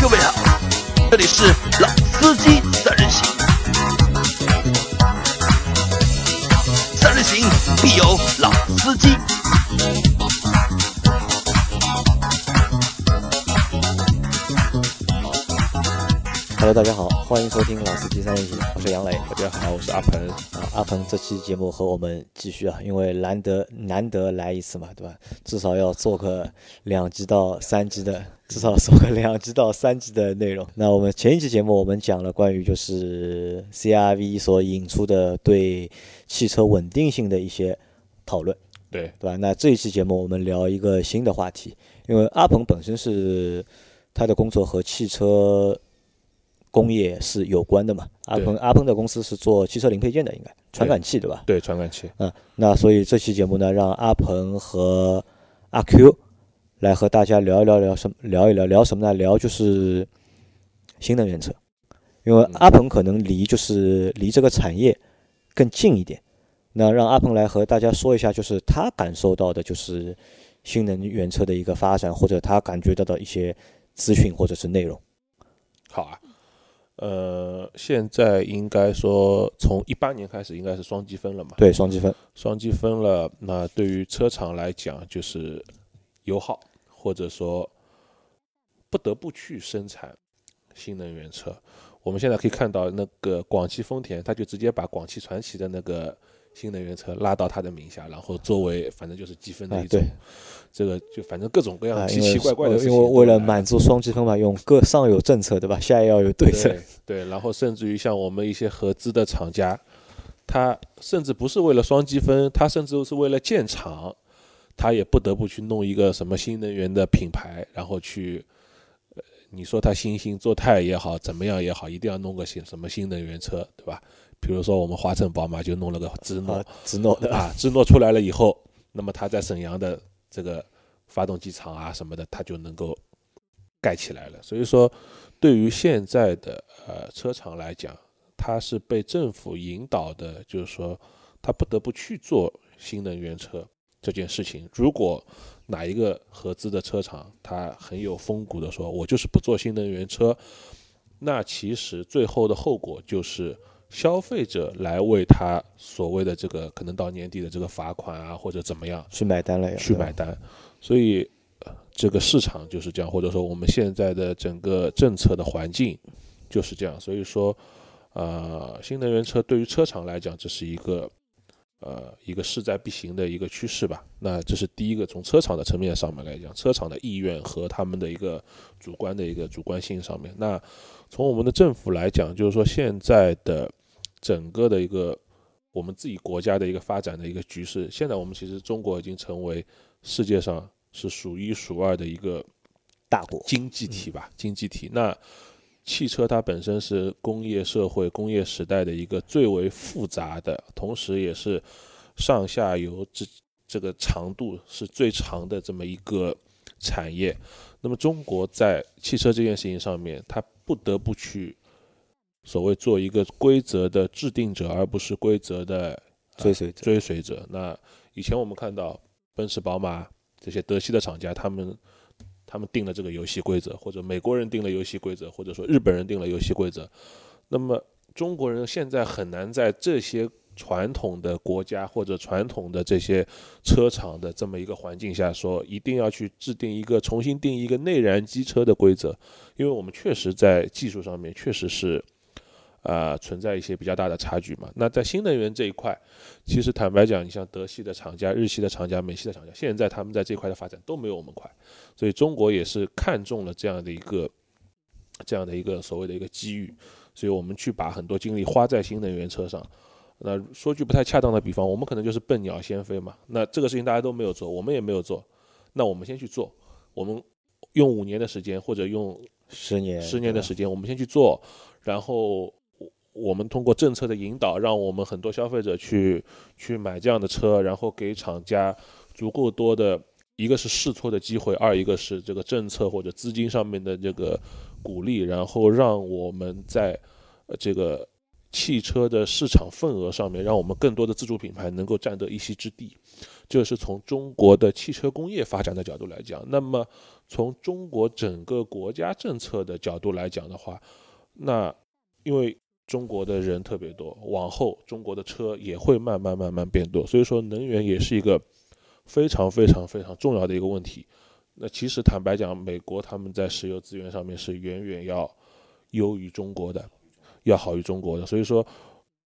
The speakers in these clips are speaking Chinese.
各位好，这里是老司机三人行，三人行必有老司机。Hello，大家好，欢迎收听老司机三人行，我是杨磊大家好，我是阿鹏。啊。阿鹏这期节目和我们继续啊，因为难得难得来一次嘛，对吧？至少要做个两集到三集的，至少做个两集到三集的内容。那我们前一期节目我们讲了关于就是 CRV 所引出的对汽车稳定性的一些讨论，对对吧？那这一期节目我们聊一个新的话题，因为阿鹏本身是他的工作和汽车工业是有关的嘛。阿鹏阿鹏的公司是做汽车零配件的，应该传感器对吧？对，传感器。嗯，那所以这期节目呢，让阿鹏和阿 Q 来和大家聊一聊聊什么？聊一聊聊什么呢？聊就是新能源车，因为嗯阿鹏可能离就是离这个产业更近一点。那让阿鹏来和大家说一下，就是他感受到的，就是新能源车的一个发展，或者他感觉到的一些资讯或者是内容。好啊。呃，现在应该说从一八年开始应该是双积分了嘛？对，双积分，双积分了，那对于车厂来讲就是油耗，或者说不得不去生产新能源车。我们现在可以看到，那个广汽丰田，他就直接把广汽传祺的那个新能源车拉到他的名下，然后作为反正就是积分的啊一种，对这个就反正各种各样奇奇怪怪的事因情都来了。为为了满足双积分嘛，用各上有政策，对吧？下也要有对策。对对，然后甚至于像我们一些合资的厂家，他甚至不是为了双积分，他甚至是为了建厂，他也不得不去弄一个什么新能源的品牌，然后去，呃，你说他新兴做态也好，怎么样也好，一定要弄个新什么新能源车，对吧？比如说我们华晨宝马就弄了个芝诺智，诺的啊，芝诺出来了以后，那么他在沈阳的这个发动机厂啊什么的，它就能够盖起来了。所以说，对于现在的呃车厂来讲，它是被政府引导的，就是说它不得不去做新能源车这件事情。如果哪一个合资的车厂，它很有风骨的说，我就是不做新能源车，那其实最后的后果就是。消费者来为他所谓的这个可能到年底的这个罚款啊，或者怎么样去买单了呀，去买单，所以呃这个市场就是这样，或者说我们现在的整个政策的环境就是这样，所以说，呃，新能源车对于车厂来讲，这是一个呃一个势在必行的一个趋势吧。那这是第一个，从车厂的层面上面来讲，车厂的意愿和他们的一个主观的一个主观性上面。那从我们的政府来讲，就是说现在的整个的一个我们自己国家的一个发展的一个局势，现在我们其实中国已经成为世界上是数一数二的一个大国，经济体吧，经济体。那汽车它本身是工业社会、工业时代的一个最为复杂的，同时也是上下游这这个长度是最长的这么一个产业。那么中国在汽车这件事情上面，它不得不去所谓做一个规则的制定者，而不是规则的呃追随者追随者。那以前我们看到奔驰、宝马这些德系的厂家，他们他们定了这个游戏规则，或者美国人定了游戏规则，或者说日本人定了游戏规则。那么中国人现在很难在这些传统的国家或者传统的这些车厂的这么一个环境下，说一定要去制定一个重新定义一个内燃机车的规则，因为我们确实在技术上面确实是。呃，存在一些比较大的差距嘛。那在新能源这一块，其实坦白讲，你像德系的厂家、日系的厂家、美系的厂家，现在他们在这块的发展都没有我们快，所以中国也是看中了这样的一个这样的一个所谓的一个机遇，所以我们去把很多精力花在新能源车上。那说句不太恰当的比方，我们可能就是笨鸟先飞嘛。那这个事情大家都没有做，我们也没有做，那我们先去做，我们用五年的时间或者用十年十年的时间，间，我们先去做，然后我们通过政策的引导，让我们很多消费者去去买这样的车，然后给厂家足够多的，一个是试错的机会，二一个是这个政策或者资金上面的这个鼓励，然后让我们在这个汽车的市场份额上面，让我们更多的自主品牌能够占得一席之地。这是从中国的汽车工业发展的角度来讲。那么，从中国整个国家政策的角度来讲的话，那因为中国的人特别多，往后中国的车也会慢慢慢慢变多，所以说能源也是一个非常非常非常重要的一个问题。那其实坦白讲，美国他们在石油资源上面是远远要优于中国的。要好于中国的，所以说，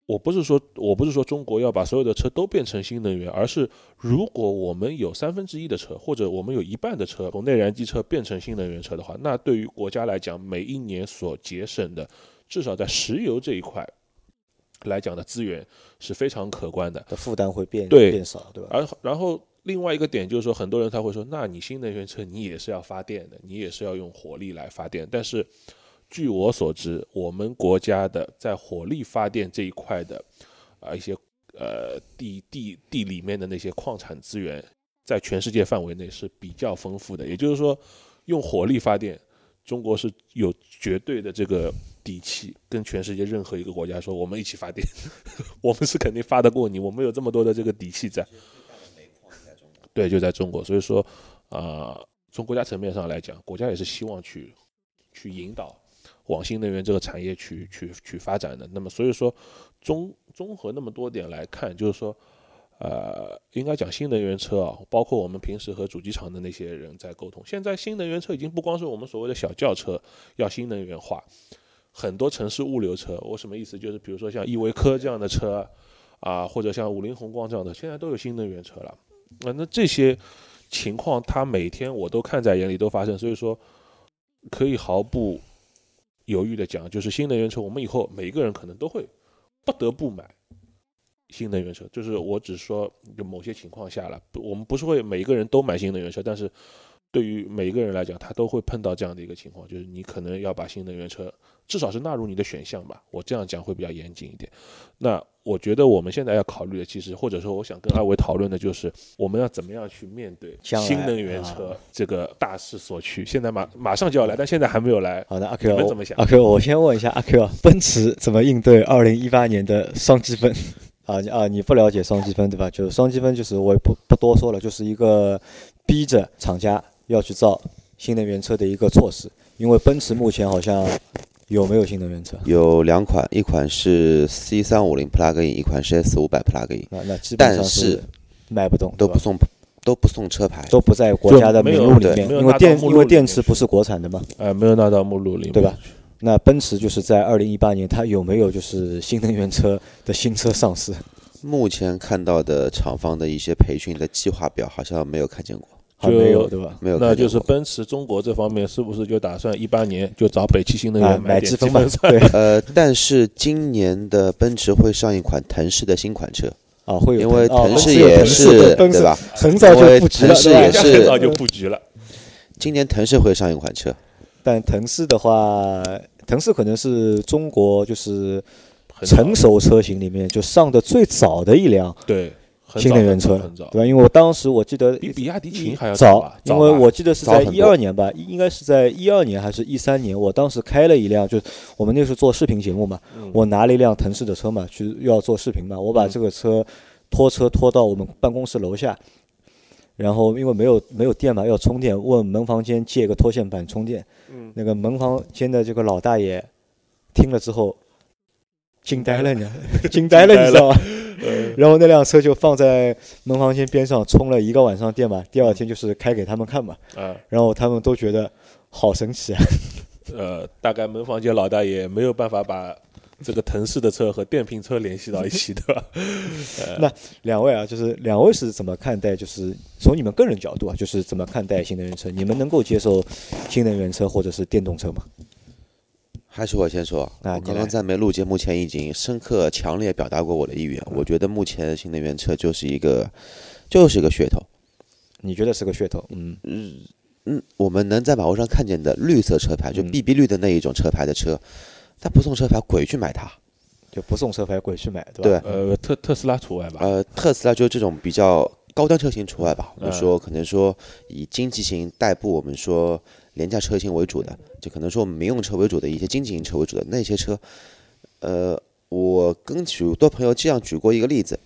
我不是说我不是说中国要把所有的车都变成新能源，而是如果我们有三分之一的车，或者我们有一半的车从内燃机车变成新能源车的话，那对于国家来讲，每一年所节省的，至少在石油这一块来讲的资源是非常可观的，的负担会变对变少，对吧？而然后另外一个点就是说，很多人他会说，那你新能源车你也是要发电的，你也是要用火力来发电，但是。据我所知，我们国家的在火力发电这一块的啊一些呃地地地里面的那些矿产资源，在全世界范围内是比较丰富的。也就是说，用火力发电，中国是有绝对的这个底气，跟全世界任何一个国家说，我们一起发电，我们是肯定发得过你，我们有这么多的这个底气在。对，就在中国。所以说，啊，从国家层面上来讲，国家也是希望去去引导。往新能源这个产业去去去发展的，那么所以说综综合那么多点来看，就是说，呃，应该讲新能源车啊，包括我们平时和主机厂的那些人在沟通，现在新能源车已经不光是我们所谓的小轿车要新能源化，很多城市物流车，我什么意思？就是比如说像依维柯这样的车啊，或者像五菱宏光这样的，现在都有新能源车了。那那这些情况，它每天我都看在眼里，都发生，所以说可以毫不。犹豫的讲，就是新能源车，我们以后每一个人可能都会不得不买新能源车。就是我只说，就某些情况下了，我们不是会每一个人都买新能源车，但是对于每一个人来讲，他都会碰到这样的一个情况，就是你可能要把新能源车至少是纳入你的选项吧。我这样讲会比较严谨一点。那我觉得我们现在要考虑的，其实或者说我想跟二位讨论的，就是我们要怎么样去面对新能源车这个大势所趋。现在马马上就要来，但现在还没有来。好的，阿 Q，你们怎么想？阿 Q，我先问一下阿 Q，奔驰怎么应对二零一八年的双积分？啊啊，你不了解双积分对吧？就是双积分，就是我也不不多说了，就是一个逼着厂家要去造新能源车的一个措施。因为奔驰目前好像。有没有新能源车？有两款，一款是 C 三五零 Plug-in，一款是 S 五百 Plug-in。那那基本上是卖不动，都不送，都不送车牌，都不在国家的名录里面，因为电因为电池不是国产的嘛。呃，没有纳到目录里，对吧？那奔驰就是在二零一八年，它有没有就是新能源车的新车上市？目前看到的厂方的一些培训的计划表，好像没有看见过。没有对吧？没有，那就是奔驰中国这方面是不是就打算一八年就找北汽新能源买积分 嘛？对，呃，但是今年的奔驰会上一款腾势的新款车啊，会有，因为腾势也是对吧？很早就布局了，很早 就布局了。今年腾势会上一款车，但腾势的话，腾势可能是中国就是成熟车型里面就上的最早的一辆。对。新能源车，对吧？因为我当时我记得比比亚迪秦还要早，因为我记得是在一二年吧，应该是在一二年还是一三年。我当时开了一辆，就是我们那时候做视频节目嘛，我拿了一辆腾势的车嘛，去要做视频嘛。我把这个车拖车拖到我们办公室楼下，然后因为没有没有电嘛，要充电，问门房间借个拖线板充电。那个门房间的这个老大爷听了之后惊呆 了，你惊呆了，你知道吗？然后那辆车就放在门房间边上充了一个晚上电嘛，第二天就是开给他们看嘛。啊，然后他们都觉得好神奇啊。呃，大概门房间老大爷没有办法把这个腾势的车和电瓶车联系到一起，对 吧？那两位啊，就是两位是怎么看待？就是从你们个人角度啊，就是怎么看待新能源车？你们能够接受新能源车或者是电动车吗？还是我先说，我刚刚在没录节目前已经深刻、强烈表达过我的意愿。我觉得目前新能源车就是一个，就是一个噱头。你觉得是个噱头？嗯嗯嗯，我们能在马路上看见的绿色车牌，就 BB 绿的那一种车牌的车，它不送车牌，鬼去买它。就不送车牌，鬼去买，对吧？对，呃，特特斯拉除外吧。呃，特斯拉就这种比较高端车型除外吧。我们说，可能说以经济型代步，我们说。廉价车型为主的，就可能说我们民用车为主的一些经济型车为主的那些车，呃，我跟许多朋友这样举过一个例子，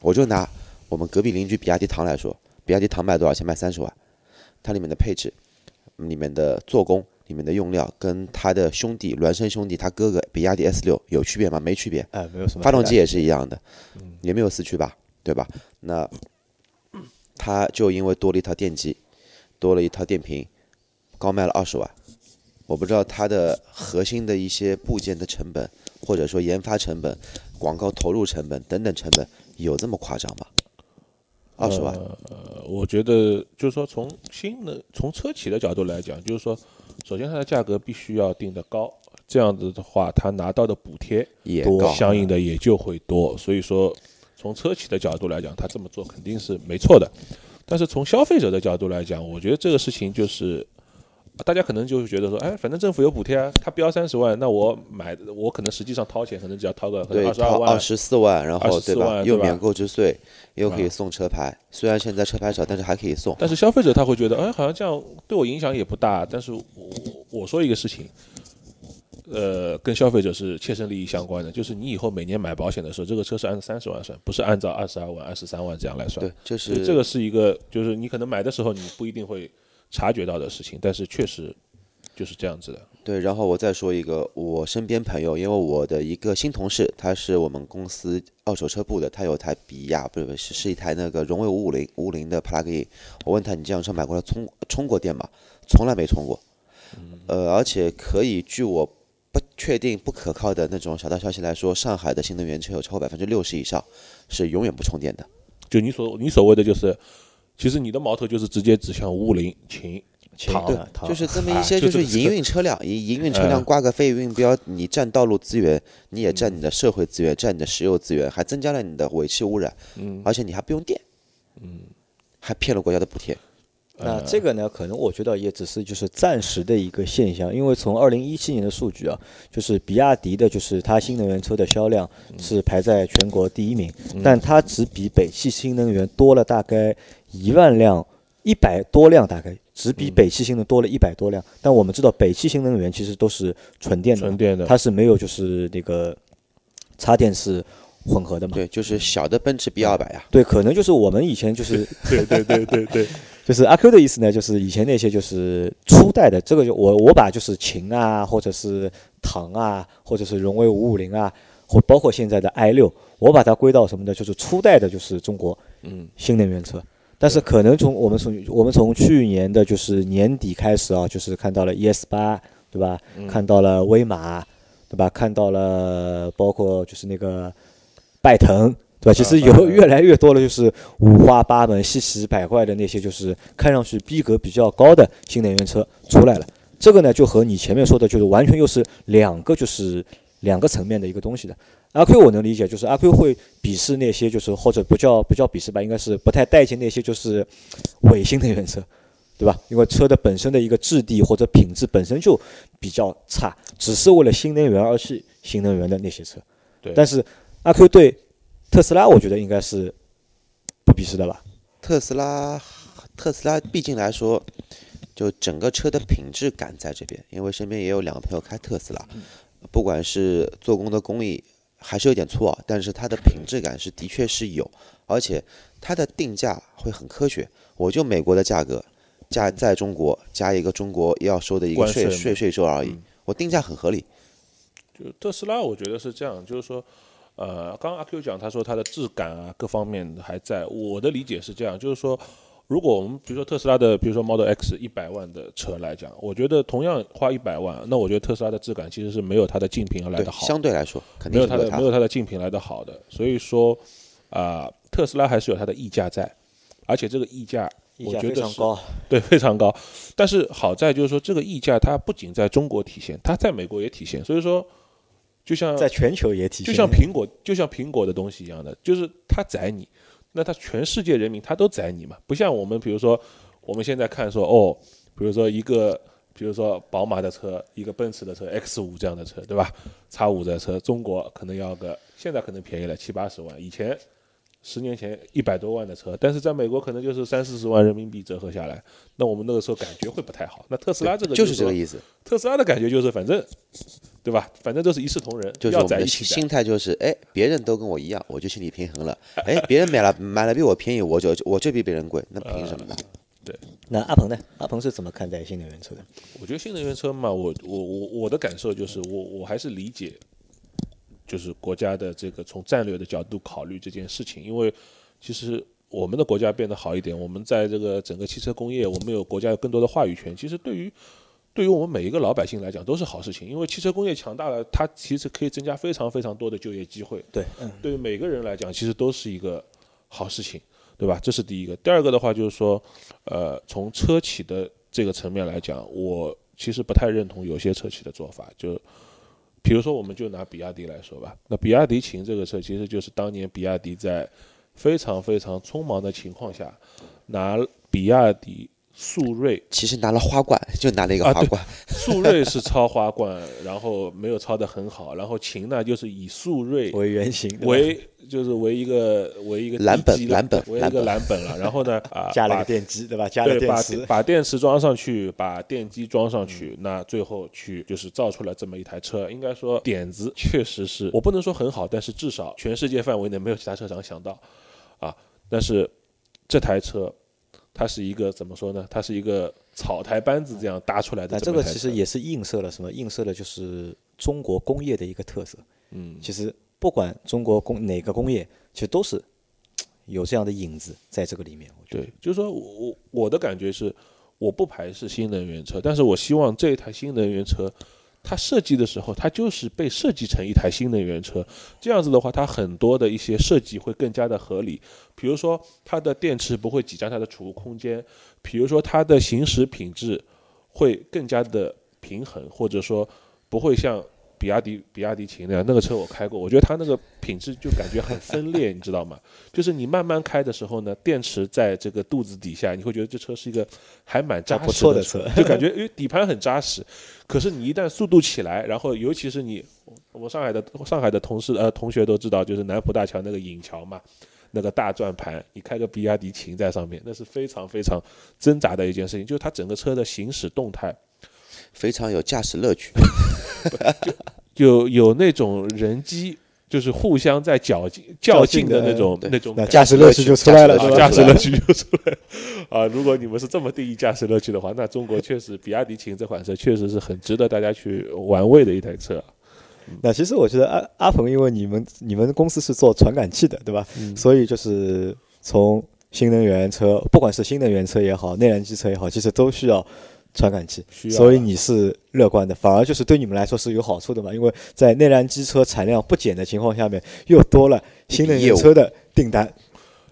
我就拿我们隔壁邻居比亚迪唐来说，比亚迪唐卖多少钱？卖三十万，它里面的配置、里面的做工、里面的用料，跟它的兄弟孪生兄弟，他哥哥比亚迪 S 六有区别吗？没区别，哎，没有什么。发动机也是一样的，也没有四驱吧，对吧？那它就因为多了一套电机，多了一套电瓶，高卖了二十万。我不知道它的核心的一些部件的成本，或者说研发成本、广告投入成本等等成本有这么夸张吗？二十万？呃，我觉得就是说从新的从车企的角度来讲，就是说，首先它的价格必须要定得高，这样子的话，它拿到的补贴也多，相应的也就会多。所以说，从车企的角度来讲，它这么做肯定是没错的。但是从消费者的角度来讲，我觉得这个事情就是。大家可能就是觉得说，哎，反正政府有补贴啊，他标三十万，那我买，我可能实际上掏钱，可能只要掏个二十二万、二十四万，然后对吧？又免购置税，又可以送车牌。虽然现在车牌少，但是还可以送。但是消费者他会觉得，哎，好像这样对我影响也不大。但是我我说一个事情，呃，跟消费者是切身利益相关的，就是你以后每年买保险的时候，这个车是按三十万算，不是按照二十二万、二十三万这样来算。对，就是这个是一个，就是你可能买的时候你不一定会。察觉到的事情，但是确实就是这样子的。对，然后我再说一个，我身边朋友，因为我的一个新同事，他是我们公司二手车部的，他有台比亚，不是是是一台那个荣威五五零五五零的 plug-in。我问他，你这辆车买过来充充过电吗？从来没充过。呃，而且可以据我不确定、不可靠的那种小道消息来说，上海的新能源车有超过百分之六十以上是永远不充电的。就你所你所谓的就是。其实你的矛头就是直接指向五菱、秦、唐，就是这么一些就是营运车辆，营营运车辆挂个非营运标，你占道路资源，你也占你的社会资源，占你的石油资源，还增加了你的尾气污染，嗯，而且你还不用电，嗯，还骗了国家的补贴。那这个呢，可能我觉得也只是就是暂时的一个现象，因为从二零一七年的数据啊，就是比亚迪的，就是它新能源车的销量是排在全国第一名，但它只比北汽新能源多了大概。一万辆，一百多辆，大概只比北汽新能多了一百多辆。但我们知道，北汽新能源其实都是纯电的，纯电的，它是没有就是那个插电式混合的嘛？对，就是小的奔驰 B 二百呀。对，可能就是我们以前就是对对对对对，就是阿 Q 的意思呢，就是以前那些就是初代的，这个就我我把就是秦啊，或者是唐啊，或者是荣威五五零啊，或包括现在的 i 六，我把它归到什么呢？就是初代的，就是中国嗯新能源车。但是可能从我们从我们从去年的就是年底开始啊，就是看到了 ES 八，对吧？看到了威马，对吧？看到了包括就是那个拜腾，对吧？其实有越来越多的，就是五花八门、稀奇百怪的那些，就是看上去逼格比较高的新能源车出来了。这个呢，就和你前面说的，就是完全又是两个，就是两个层面的一个东西的。阿 Q 我能理解，就是阿 Q 会鄙视那些，就是或者不叫不叫鄙视吧，应该是不太待见那些就是伪新能源车，对吧？因为车的本身的一个质地或者品质本身就比较差，只是为了新能源而去新能源的那些车。对。但是阿 Q 对特斯拉，我觉得应该是不鄙视的吧？特斯拉，特斯拉毕竟来说，就整个车的品质感在这边，因为身边也有两个朋友开特斯拉，不管是做工的工艺。还是有点粗啊，但是它的品质感是的确是有，而且它的定价会很科学。我就美国的价格，加在中国加一个中国要收的一个税税税收而已，我定价很合理。就特斯拉，我觉得是这样，就是说，呃，刚刚阿 Q 讲，他说它的质感啊各方面还在，我的理解是这样，就是说。如果我们比如说特斯拉的，比如说 Model X 一百万的车来讲，我觉得同样花一百万，那我觉得特斯拉的质感其实是没有它的竞品要来的好。相对来说，没有它的没有它的竞品来的好的。所以说，啊，特斯拉还是有它的溢价在，而且这个溢价我觉得非常高，对，非常高。但是好在就是说，这个溢价它不仅在中国体现，它在美国也体现。所以说，就像在全球也体现，就像苹果，就像苹果的东西一样的，就是它宰你。那他全世界人民他都宰你嘛？不像我们，比如说我们现在看说哦，比如说一个，比如说宝马的车，一个奔驰的车 X 五这样的车，对吧？叉五的车，中国可能要个，现在可能便宜了七八十万，以前十年前一百多万的车，但是在美国可能就是三四十万人民币折合下来，那我们那个时候感觉会不太好。那特斯拉这个就是这个意思。特斯拉的感觉就是反正对吧？反正都是一视同仁，就是要我们的心在一起。心态就是，哎，别人都跟我一样，我就心理平衡了。哎，别人买了买了比我便宜，我就我就比别人贵，那凭什么呢？对那阿鹏呢？阿鹏是怎么看待新能源车的？我觉得新能源车嘛，我我我我的感受就是，我我还是理解，就是国家的这个从战略的角度考虑这件事情，因为其实我们的国家变得好一点，我们在这个整个汽车工业，我们有国家有更多的话语权，其实对于对于我们每一个老百姓来讲都是好事情，因为汽车工业强大了，它其实可以增加非常非常多的就业机会，对，嗯，对于每个人来讲，其实都是一个好事情，对吧？这是第一个。第二个的话就是说，呃，从车企的这个层面来讲，我其实不太认同有些车企的做法。就比如说，我们就拿比亚迪来说吧，那比亚迪秦这个车，其实就是当年比亚迪在非常非常匆忙的情况下，拿比亚迪速锐其实拿了花冠，就拿了一个花冠，速锐是超花冠，然后没有超得很好，然后秦呢就是以速锐为原型，为就是为一个为一个蓝本蓝本为一个蓝本了。然后呢啊，加了个电机，对吧？加了电池，把电池装上去，把电机装上去，那最后去就是造出来这么一台车。应该说点子确实是我不能说很好，但是至少全世界范围内没有其他车厂想到啊。但是这台车它是一个怎么说呢？它是一个草台班子这样搭出来的那这个其实也是映射了什么？映射了就是中国工业的一个特色。嗯其实不管中国工哪个工业，其实都是有这样的影子在这个里面。我觉得对，就是说我我我的感觉是，我不排斥新能源车，但是我希望这一台新能源车，它设计的时候，它就是被设计成一台新能源车，这样子的话，它很多的一些设计会更加的合理。比如说，它的电池不会挤占它的储物空间，比如说它的行驶品质会更加的平衡，或者说不会像。比亚迪比亚迪秦那样，那个车我开过，我觉得它那个品质就感觉很分裂，你知道吗？就是你慢慢开的时候呢，电池在这个肚子底下，你会觉得这车是一个还蛮扎实的错的车就感觉因为底盘很扎实。可是你一旦速度起来，然后尤其是你，我上海的上海的同事呃同学都知道，就是南浦大桥那个引桥嘛，那个大转盘，你开个比亚迪秦在上面，那是非常非常挣扎的一件事情，就是它整个车的行驶动态非常有驾驶乐趣。有有那种人机。就是互相在较劲较劲的那种对那那种感驾驶乐趣就出来了？驾驶乐趣就出来了啊！如果你们是这么定义驾驶乐趣的话，那中国确实比亚迪秦这款车确实是很值得大家去玩味的一台车。那其实我觉得阿阿鹏，因为你们你们公司是做传感器的，对吧？嗯所以就是从新能源车，不管是新能源车也好，内燃机车也好，其实都需要传感器。所以你是乐观的，反而就是对你们来说是有好处的嘛？因为在内燃机车产量不减的情况下面，又多了新能源车的订单，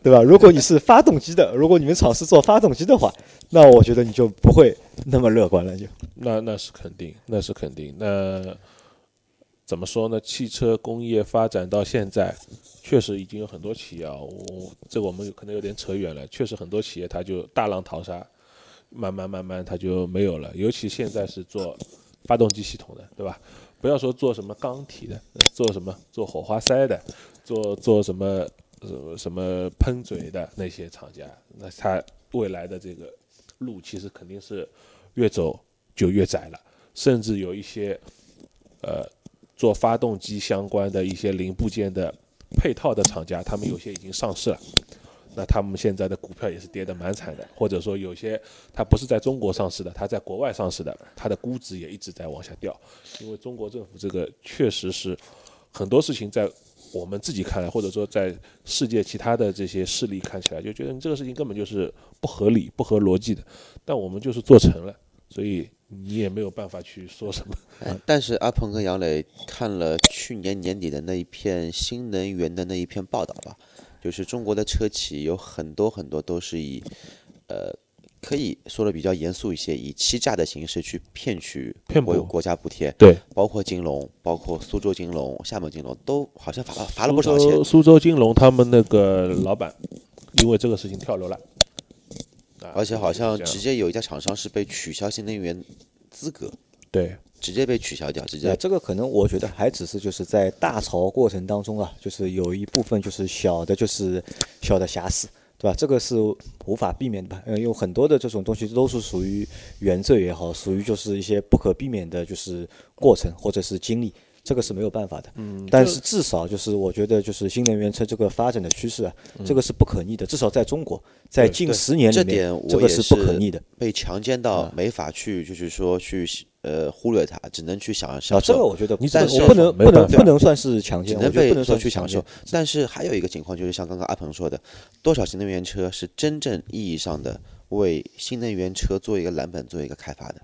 对吧？如果你是发动机的，如果你们厂是做发动机的话，那我觉得你就不会那么乐观了，就那那是肯定，那是肯定。那怎么说呢？汽车工业发展到现在，确实已经有很多企业啊，我这个我们可能有点扯远了。确实很多企业它就大浪淘沙，慢慢慢慢它就没有了。尤其现在是做发动机系统的，对吧？不要说做什么钢体的，做什么做火花塞的，做做什么呃什么喷嘴的那些厂家，那它未来的这个路其实肯定是越走就越窄了，甚至有一些呃做发动机相关的一些零部件的配套的厂家，他们有些已经上市了。那他们现在的股票也是跌得蛮惨的，或者说有些它不是在中国上市的，它在国外上市的，它的估值也一直在往下掉，因为中国政府这个确实是很多事情在我们自己看来，或者说在世界其他的这些势力看起来，就觉得你这个事情根本就是不合理、不合逻辑的，但我们就是做成了，所以你也没有办法去说什么。但是阿鹏跟杨磊看了去年年底的那一篇新能源的那一篇报道吧，就是中国的车企有很多很多都是以，呃，可以说的比较严肃一些，以欺诈的形式去骗取国国家补贴，对，包括金龙，包括苏州金龙、厦门金龙都好像罚了罚了不少钱州。苏州金龙他们那个老板因为这个事情跳楼了，啊而且好像直接有一家厂商是被取消新能源资格，对直接被取消掉，直接这个可能我觉得还只是就是在大潮过程当中啊，就是有一部分就是小的，就是小的瑕疵，对对吧？这个是无法避免的吧？呃，因为很多的这种东西都是属于原罪也好，属于就是一些不可避免的，就是过程或者是经历，这个是没有办法的。嗯，但是至少就是我觉得就是新能源车这个发展的趋势啊，这个是不可逆的。至少在中国，在近十年里面这点，我这个是不可逆的。被强奸到没法去，就是说去呃忽略它，只能去享受，这个我觉得你但是我不能不能不能算是强奸，只能被不能说去享受是。。但是还有一个情况，就是像刚刚阿鹏说的，多少新能源车是真正意义上的为新能源车做一个蓝本、做一个开发的？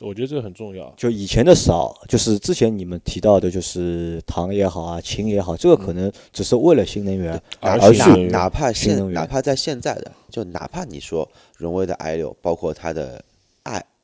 我觉得这个很重要。就以前的少，就是之前你们提到的，就是糖也好啊，氢也好，这个可能只是为了新能源而而去哪怕现哪怕在现在的，就哪怕你说荣威的 i 六，包括它的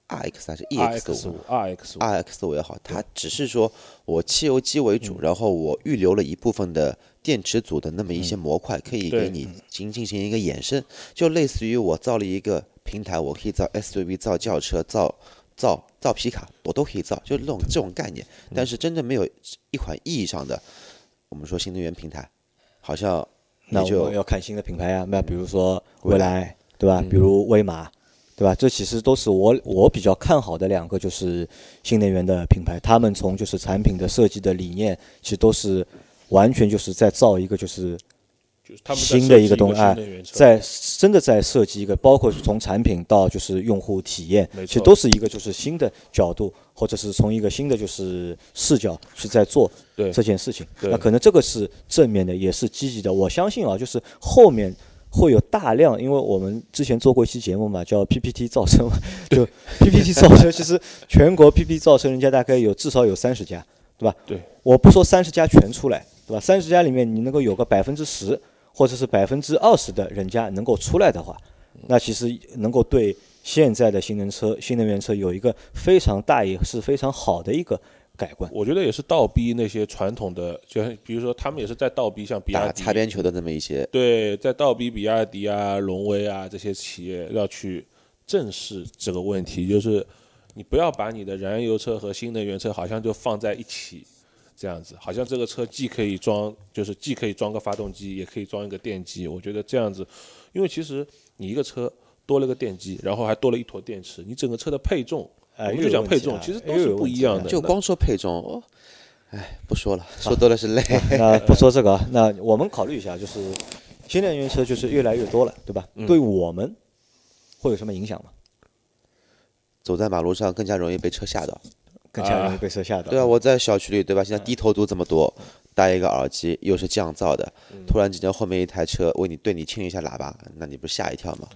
i r x 还是 e R x X 五五，R X 五，r x 五也好，它只是说我汽油机为嗯。主，然后我预留了一部分的电池组的那么一些模块，可以给你进进行一个衍生，就类似于我造了一个平台，我可以造 SUV、造轿车、造造造皮卡，我都可以造，就是这种这种概念。嗯。但是真正没有一款意义上的，我们说新能源平台，好像那就要看新的品牌啊，那比如说蔚蔚来，对吧？比如威马，对吧？这其实都是我我比较看好的两个就是新能源的品牌，他们从就是产品的设计的理念，其实都是完全就是在造一个就是就是他们新的一个东西，在真的在设计一个，包括从产品到就是用户体验，其实都是一个就是新的角度，或者是从一个新的就是视角去在做这件事情。那可能这个是正面的，也是积极的。我相信啊，就是后面会有大量，因为我们之前做过一期节目嘛，叫 PPT 造车嘛，就 PPT 造车，其实全国 PPT 造车人家大概有至少有三十家，对吧？对，我不说三十家全出来，对吧？三十家里面你能够有个百分之十或者是百分之二十的人家能够出来的话，那其实能够对现在的新能车、新能源车有一个非常大也是非常好的一个改观。我觉得也是倒逼那些传统的，就像比如说他们也是在倒逼像比亚打迪擦边球的那么一些，对，在倒逼比亚迪啊、荣威啊这些企业要去正视这个问题，就是你不要把你的燃油车和新能源车好像就放在一起，这样子，好像这个车既可以装，就是既可以装个发动机，也可以装一个电机。我觉得这样子，因为其实你一个车多了个电机，然后还多了一坨电池，你整个车的配重，哎我们就讲配重，其实都是不一样的。就光说配重，哦，哎，不说了，说多了是累。那不说这个啊，那我们考虑一下，就是新能源车就是越来越多了，对吧？嗯对我们会有什么影响吗？走在马路上更加容易被车吓到。更加容易被车吓到。对啊，我在小区里，对吧？现在低头族这么多，戴一个耳机又是降噪的，突然之间后面一台车为你对你清一下喇叭，那你不是吓一跳吗？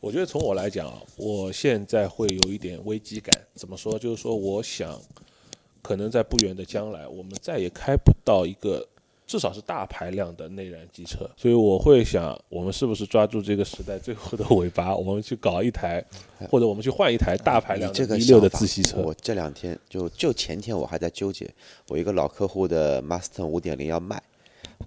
我觉得从我来讲啊，我现在会有一点危机感。怎么说？就是说，我想，可能在不远的将来，我们再也开不到一个至少是大排量的内燃机车。所以我会想，我们是不是抓住这个时代最后的尾巴，我们去搞一台，或者我们去换一台大排量的你这个 V 六的自吸车。我这两天就就前天我还在纠结，我一个老客户的 Mustang 五点零要卖，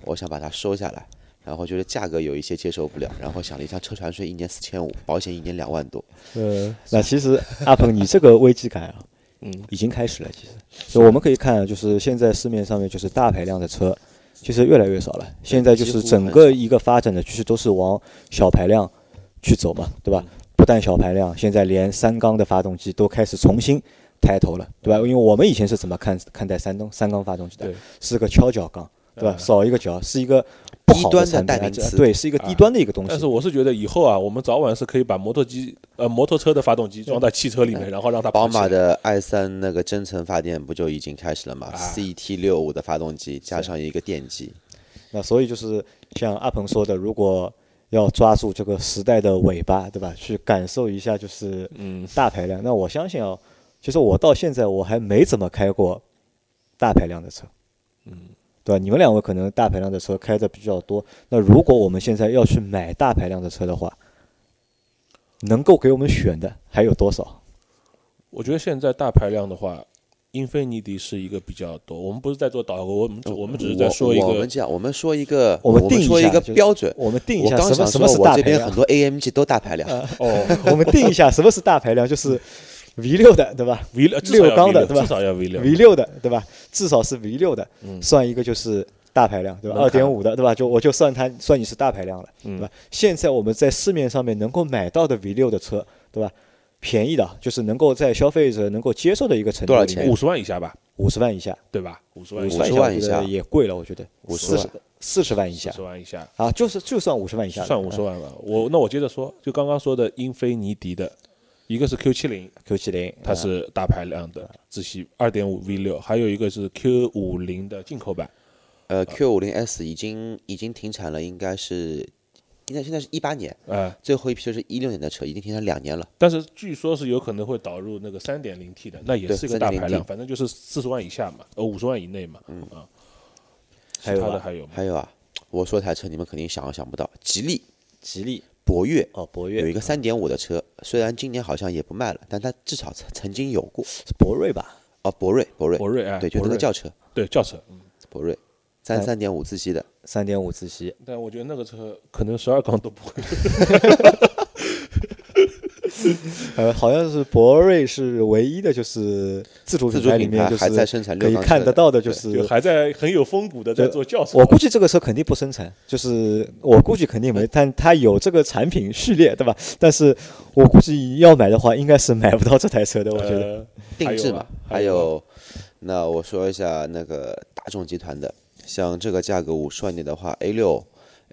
我想把它收下来，然后觉得价格有一些接受不了，然后想了一下，车船税一年四千五，保险一年两万多，呃，那其实阿鹏，你这个危机感啊，嗯，已经开始了。其实，所以我们可以看，就是现在市面上面就是大排量的车，其实越来越少了。现在就是整个一个发展的趋势都是往小排量去走嘛，对吧？不但小排量，现在连三缸的发动机都开始重新抬头了，对吧？因为我们以前是怎么看看待三缸三缸发动机的？是个敲脚缸，对吧？嗯少一个脚，是一个不好低端的产品代名词啊对，是一个低端的一个东西。但是我是觉得以后啊，我们早晚是可以把摩托机呃摩托车的发动机装在汽车里面，然后让它宝马的 i 三那个增程发电不就已经开始了吗啊？CT 六五的发动机加上一个电机，那所以就是像阿鹏说的，如果要抓住这个时代的尾巴，对吧？去感受一下就是嗯大排量。那我相信啊，其实我到现在我还没怎么开过大排量的车，嗯，对吧？你们两位可能大排量的车开的比较多。那如果我们现在要去买大排量的车的话，能够给我们选的还有多少？我觉得现在大排量的话，英菲尼迪是一个比较多。我们不是在做导购，我们我们只是在说一个我我们讲，我们说一个，我们定一说一个标准。我们定一我下刚想说，什么什么是我大排量这边很。多 AMG 都大排量，哦 我们定一下什么是大排量，就是 V 六的，对吧 V 六六缸的对吧至少要 V 六？V 六的，对吧？至少是 V 六的，嗯算一个就是大排量，对吧？二点五的，对吧？就我就算它算你是大排量了，嗯对吧？现在我们在市面上面能够买到的 V 六的车，对吧？便宜的，就是能够在消费者能够接受的一个程度多少钱，五十万以下吧，五十万以下，对吧？五十万以五下，50十万以下也贵了，我觉得50四十万四十万以下四十万以下，啊，就是就算五十万以下，算五十万吧。我那我接着说，就刚刚说的英菲尼迪的，一个是 Q 七零，Q 七零，它是大排量的自吸二点五 V 六，还有一个是 Q 五零的进口版，呃，Q 五零 S 已经已经停产了，应该是应该现在是一八年，啊、最后一批就是一六年的车，已经停产两年了。但是据说是有可能会导入那个三点零 T 的，那也是一个大排量，反正就是四十万以下嘛，呃五十万以内嘛，嗯啊，其还有的还有吗？还有啊，我说台车你们肯定想都想不到，吉利吉利博越哦，博越有一个三点五的车，虽然今年好像也不卖了，但它至少曾曾经有过。是博瑞吧？哦，博瑞，博瑞，博瑞哎，对，就那个轿车，对轿车，嗯，博瑞，三三点五自吸的，三点五自吸，但我觉得那个车可能十二缸都不会，呃，好像是博瑞是唯一的，就是自主自品牌里面就主品牌还在是生产可以看得到的，就是还在很有风骨的在做轿车。我估计这个车肯定不生产，就是我估计肯定没，但它有这个产品序列，对吧？但是我估计要买的话，应该是买不到这台车的，我觉得。呃定制嘛，还有啊还有，那我说一下那个大众集团的，像这个价格五十万点的话，A 六。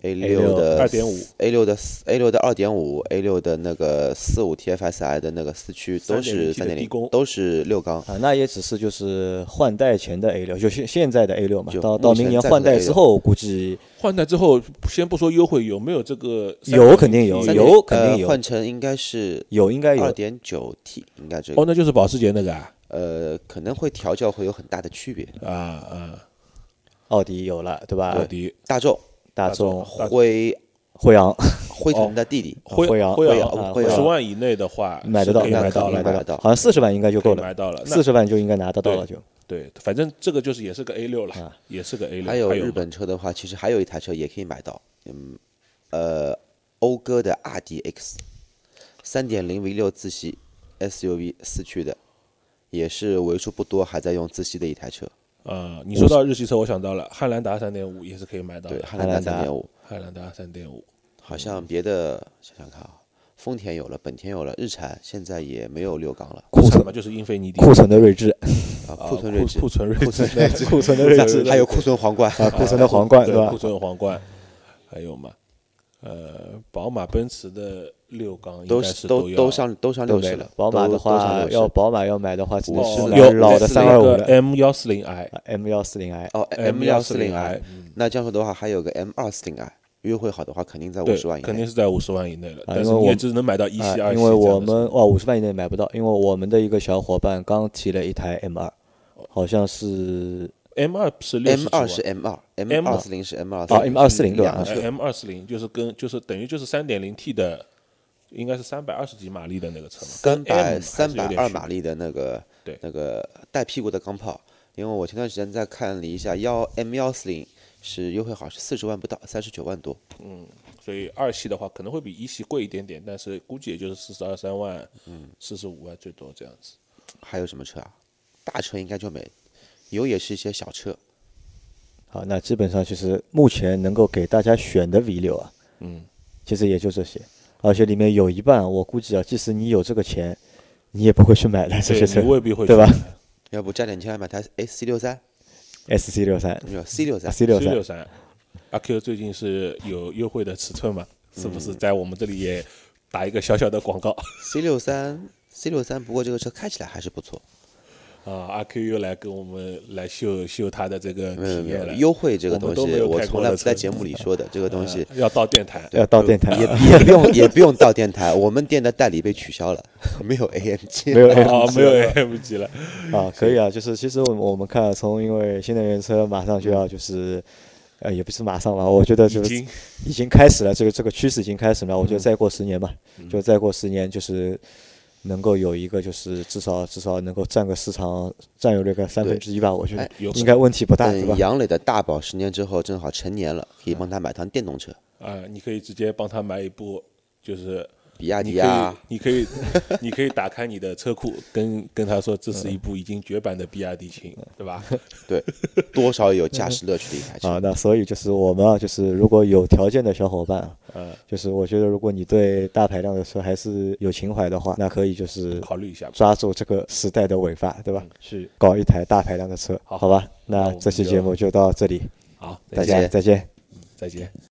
A 六的二点五 A 六的 A 六的二点五，A 六的那个四五 TFSI 的那个四驱都 3.0T 是三点零，都是六缸。啊，那也只是就是换代前的 A 六，就现现在的 A 六嘛。到到明年换代之后，估计换代之后，先不说优惠，有没有这个有肯定有 3.0T 三有点肯定有呃换成应该是有应该有二点九 T，应该这个哦，那就是保时捷那个啊呃可能会调教会有很大的区别。啊啊，奥迪有了，对吧？奥迪、大众、大大众辉辉昂辉腾的弟弟，辉辉昂辉辉昂五昂辉昂十万以内的话买得到，是可以买得到，买得到好像四十万应该就够了买，到了。那四十万就应该拿得到了，就对，反正这个就是也是个 A 六了啊，也是个 A 六。还有日本车的话，其实还有一台车也可以买到，嗯，呃，讴歌的 RDX，三点零 V 六自吸 SUV 四驱的，也是为数不多还在用自吸的一台车。啊，你说到日系车，我想到了汉兰达三点五也是可以买到，的。汉兰达汉兰达三点五，汉兰达三点五，好像别的想想看啊，丰田有了，本田有了，日产现在也没有六缸了库存嘛就是英菲尼迪库存的锐志啊，啊库存锐志库，存锐志，库存的锐志 还有库存皇冠，啊，库存的皇冠是吧库？存皇冠，还有嘛，呃，宝马、奔驰的六缸应都该是都要都上都上都没了六十了。。宝马的话，要宝马要买的话，只能哦是老的三二五的 M 幺四零 i M 幺四零 i。哦 M 幺四零 i，那这样说的话，还有个 M 二四零 i，优惠好的话，肯定在五十万以，内。肯定是在五十万以内了，啊但是你只能买到一啊系、二系因为我们哦五十万以内买不到，因为我们的一个小伙伴刚提了一台 M 二，好像是 M 二是六 M 二是 M 二，M 二四零是 M 二啊 M 二四零对吧 M 二四零就是跟就是等于就是三点零 T 的，应该是三百二十几马力的那个车嘛，三百三百二马力的那个对那个带屁股的钢炮，因为我前段时间在看了一下幺 M 幺四零是优惠好是四十万不到，三十九万多。嗯所以二系的话可能会比一系贵一点点，但是估计也就是四十二三万，嗯，四十五万最多这样子。还有什么车啊？大车应该就没，有也是一些小车。好，那基本上就是目前能够给大家选的 V 六啊，嗯，其实也就这些，而且里面有一半，我估计啊，即使你有这个钱，你也不会去买的这些车你，未必会对吧要不加点钱买台 S C 六三，？S C 六三 C 六三，，C 六三，阿 Q 最近是有优惠的尺寸嘛？是不嗯是在我们这里也打一个小小的广告 C 六三 C 六三，不过这个车开起来还是不错。啊？阿 Q 又来跟我们来秀秀他的这个体验了，优惠这个东西，我从来不在节目里说的。这个东西呃要到电台，要到电台也也不用也不用到电台，我们店的代理被取消了，没有 AMG，没有没有 AMG 了，啊，可以啊，就是其实我们我们看从因为新能源车马上就要就是。呃，也不是马上吧，我觉得就是已经已经开始了，这个这个趋势已经开始了。我觉得嗯再过十年吧，就再过十年，就是能够有一个，就是至少至少能够占个市场占有率个三分之一吧。我觉得应该问题不大，对吧？杨磊的大宝十年之后正好成年了，可以帮他买趟电动车。啊，你可以直接帮他买一部，就是比亚你可以迪啊，，你可以，你可以打开你的车库，跟跟他说，这是一部已经绝版的比亚迪秦，对吧？对，多少有驾驶乐趣的一台车。啊，那所以就是我们啊，就是如果有条件的小伙伴啊，嗯，就是我觉得如果你对大排量的车还是有情怀的话，那可以就是考虑一下。抓住这个时代的尾巴，对吧？去，搞一台大排量的车，好好吧？那这期节目就到这里，好，大再见，家再见。再见。